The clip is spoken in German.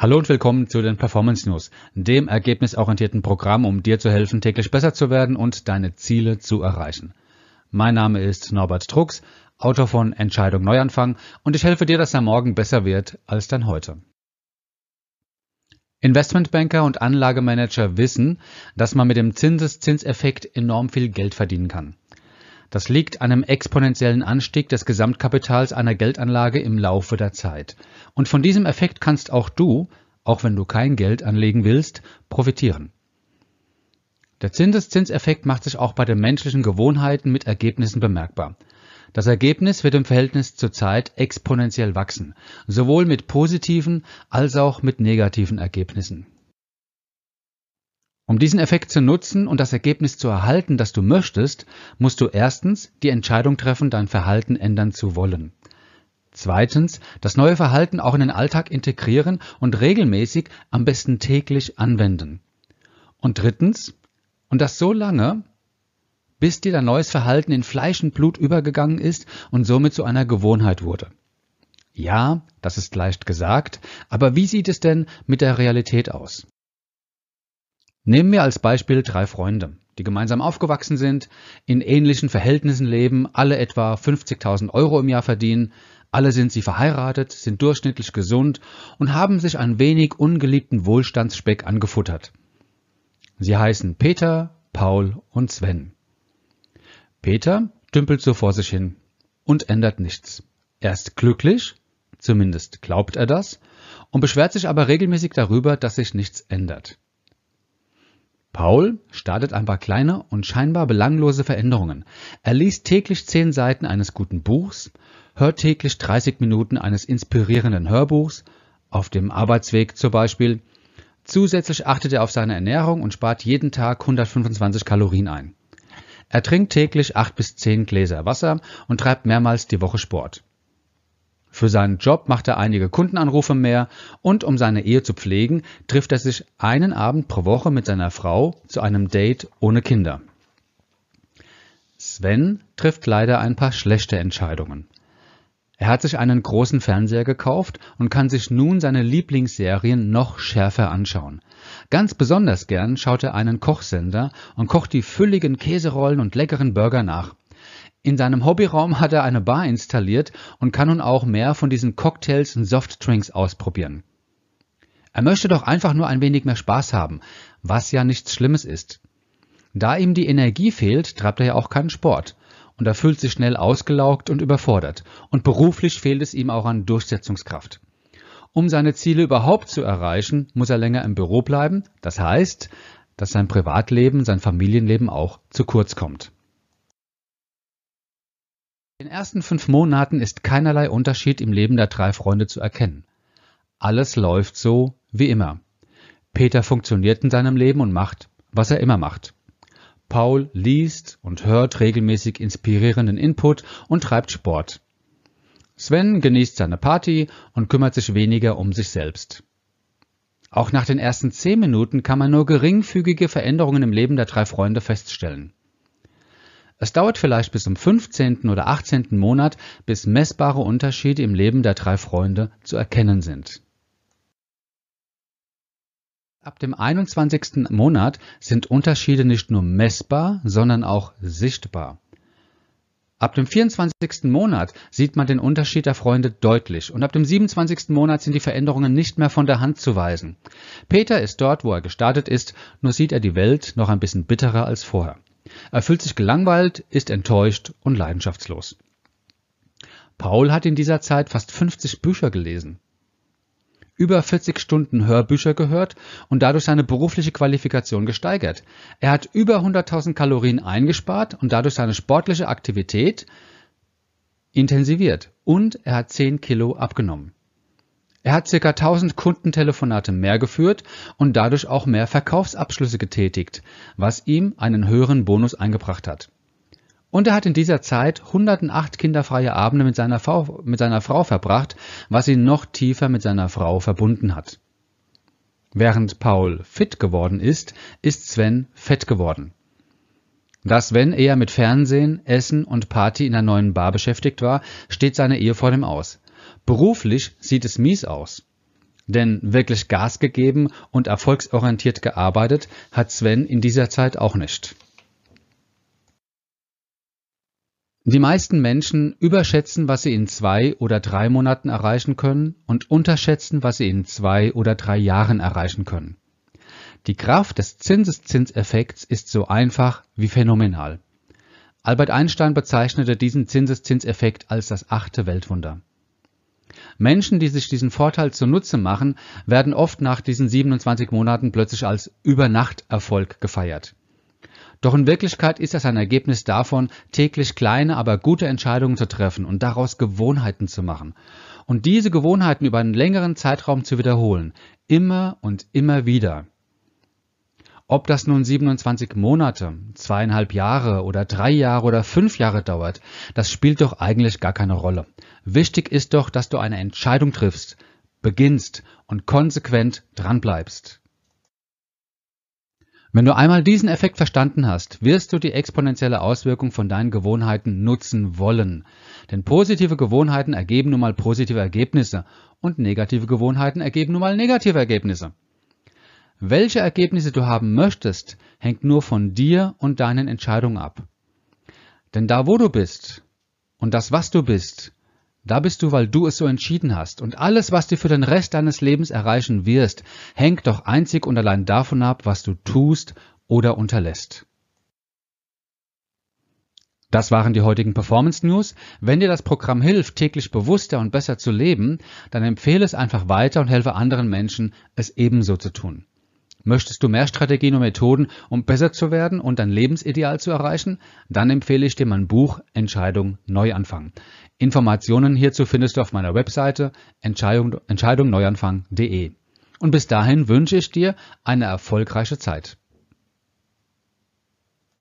Hallo und willkommen zu den Performance News, dem ergebnisorientierten Programm, um dir zu helfen, täglich besser zu werden und deine Ziele zu erreichen. Mein Name ist Norbert Drucks, Autor von Entscheidung Neuanfang und ich helfe dir, dass dein Morgen besser wird als dein heute. Investmentbanker und Anlagemanager wissen, dass man mit dem Zinseszinseffekt enorm viel Geld verdienen kann. Das liegt an einem exponentiellen Anstieg des Gesamtkapitals einer Geldanlage im Laufe der Zeit. Und von diesem Effekt kannst auch du, auch wenn du kein Geld anlegen willst, profitieren. Der Zinseszinseffekt macht sich auch bei den menschlichen Gewohnheiten mit Ergebnissen bemerkbar. Das Ergebnis wird im Verhältnis zur Zeit exponentiell wachsen, sowohl mit positiven als auch mit negativen Ergebnissen. Um diesen Effekt zu nutzen und das Ergebnis zu erhalten, das du möchtest, musst du erstens die Entscheidung treffen, dein Verhalten ändern zu wollen. Zweitens, das neue Verhalten auch in den Alltag integrieren und regelmäßig, am besten täglich anwenden. Und drittens, und das so lange, bis dir dein neues Verhalten in Fleisch und Blut übergegangen ist und somit zu einer Gewohnheit wurde. Ja, das ist leicht gesagt, aber wie sieht es denn mit der Realität aus? Nehmen wir als Beispiel drei Freunde, die gemeinsam aufgewachsen sind, in ähnlichen Verhältnissen leben, alle etwa 50.000 Euro im Jahr verdienen, alle sind sie verheiratet, sind durchschnittlich gesund und haben sich ein wenig ungeliebten Wohlstandsspeck angefuttert. Sie heißen Peter, Paul und Sven. Peter dümpelt so vor sich hin und ändert nichts. Er ist glücklich, zumindest glaubt er das, und beschwert sich aber regelmäßig darüber, dass sich nichts ändert. Paul startet ein paar kleine und scheinbar belanglose Veränderungen. Er liest täglich zehn Seiten eines guten Buchs, hört täglich 30 Minuten eines inspirierenden Hörbuchs, auf dem Arbeitsweg zum Beispiel. Zusätzlich achtet er auf seine Ernährung und spart jeden Tag 125 Kalorien ein. Er trinkt täglich acht bis zehn Gläser Wasser und treibt mehrmals die Woche Sport. Für seinen Job macht er einige Kundenanrufe mehr und um seine Ehe zu pflegen, trifft er sich einen Abend pro Woche mit seiner Frau zu einem Date ohne Kinder. Sven trifft leider ein paar schlechte Entscheidungen. Er hat sich einen großen Fernseher gekauft und kann sich nun seine Lieblingsserien noch schärfer anschauen. Ganz besonders gern schaut er einen Kochsender und kocht die fülligen Käserollen und leckeren Burger nach. In seinem Hobbyraum hat er eine Bar installiert und kann nun auch mehr von diesen Cocktails und Softdrinks ausprobieren. Er möchte doch einfach nur ein wenig mehr Spaß haben, was ja nichts Schlimmes ist. Da ihm die Energie fehlt, treibt er ja auch keinen Sport. Und er fühlt sich schnell ausgelaugt und überfordert. Und beruflich fehlt es ihm auch an Durchsetzungskraft. Um seine Ziele überhaupt zu erreichen, muss er länger im Büro bleiben. Das heißt, dass sein Privatleben, sein Familienleben auch zu kurz kommt. In den ersten fünf Monaten ist keinerlei Unterschied im Leben der drei Freunde zu erkennen. Alles läuft so wie immer. Peter funktioniert in seinem Leben und macht, was er immer macht. Paul liest und hört regelmäßig inspirierenden Input und treibt Sport. Sven genießt seine Party und kümmert sich weniger um sich selbst. Auch nach den ersten zehn Minuten kann man nur geringfügige Veränderungen im Leben der drei Freunde feststellen. Es dauert vielleicht bis zum 15. oder 18. Monat, bis messbare Unterschiede im Leben der drei Freunde zu erkennen sind. Ab dem 21. Monat sind Unterschiede nicht nur messbar, sondern auch sichtbar. Ab dem 24. Monat sieht man den Unterschied der Freunde deutlich und ab dem 27. Monat sind die Veränderungen nicht mehr von der Hand zu weisen. Peter ist dort, wo er gestartet ist, nur sieht er die Welt noch ein bisschen bitterer als vorher. Er fühlt sich gelangweilt, ist enttäuscht und leidenschaftslos. Paul hat in dieser Zeit fast 50 Bücher gelesen, über 40 Stunden Hörbücher gehört und dadurch seine berufliche Qualifikation gesteigert. Er hat über 100.000 Kalorien eingespart und dadurch seine sportliche Aktivität intensiviert und er hat 10 Kilo abgenommen. Er hat ca. 1000 Kundentelefonate mehr geführt und dadurch auch mehr Verkaufsabschlüsse getätigt, was ihm einen höheren Bonus eingebracht hat. Und er hat in dieser Zeit 108 kinderfreie Abende mit seiner, Frau, mit seiner Frau verbracht, was ihn noch tiefer mit seiner Frau verbunden hat. Während Paul fit geworden ist, ist Sven fett geworden. Da Sven eher mit Fernsehen, Essen und Party in der neuen Bar beschäftigt war, steht seine Ehe vor dem Aus. Beruflich sieht es mies aus. Denn wirklich Gas gegeben und erfolgsorientiert gearbeitet hat Sven in dieser Zeit auch nicht. Die meisten Menschen überschätzen, was sie in zwei oder drei Monaten erreichen können und unterschätzen, was sie in zwei oder drei Jahren erreichen können. Die Kraft des Zinseszinseffekts ist so einfach wie phänomenal. Albert Einstein bezeichnete diesen Zinseszinseffekt als das achte Weltwunder. Menschen, die sich diesen Vorteil zunutze machen, werden oft nach diesen 27 Monaten plötzlich als Übernachterfolg gefeiert. Doch in Wirklichkeit ist das ein Ergebnis davon, täglich kleine, aber gute Entscheidungen zu treffen und daraus Gewohnheiten zu machen. Und diese Gewohnheiten über einen längeren Zeitraum zu wiederholen. Immer und immer wieder. Ob das nun 27 Monate, zweieinhalb Jahre oder drei Jahre oder fünf Jahre dauert, das spielt doch eigentlich gar keine Rolle. Wichtig ist doch, dass du eine Entscheidung triffst, beginnst und konsequent dranbleibst. Wenn du einmal diesen Effekt verstanden hast, wirst du die exponentielle Auswirkung von deinen Gewohnheiten nutzen wollen. Denn positive Gewohnheiten ergeben nun mal positive Ergebnisse und negative Gewohnheiten ergeben nun mal negative Ergebnisse. Welche Ergebnisse du haben möchtest, hängt nur von dir und deinen Entscheidungen ab. Denn da, wo du bist und das, was du bist, da bist du, weil du es so entschieden hast. Und alles, was du für den Rest deines Lebens erreichen wirst, hängt doch einzig und allein davon ab, was du tust oder unterlässt. Das waren die heutigen Performance News. Wenn dir das Programm hilft, täglich bewusster und besser zu leben, dann empfehle es einfach weiter und helfe anderen Menschen, es ebenso zu tun. Möchtest du mehr Strategien und Methoden, um besser zu werden und dein Lebensideal zu erreichen? Dann empfehle ich dir mein Buch Entscheidung Neuanfang. Informationen hierzu findest du auf meiner Webseite entscheidungneuanfang.de. Und bis dahin wünsche ich dir eine erfolgreiche Zeit.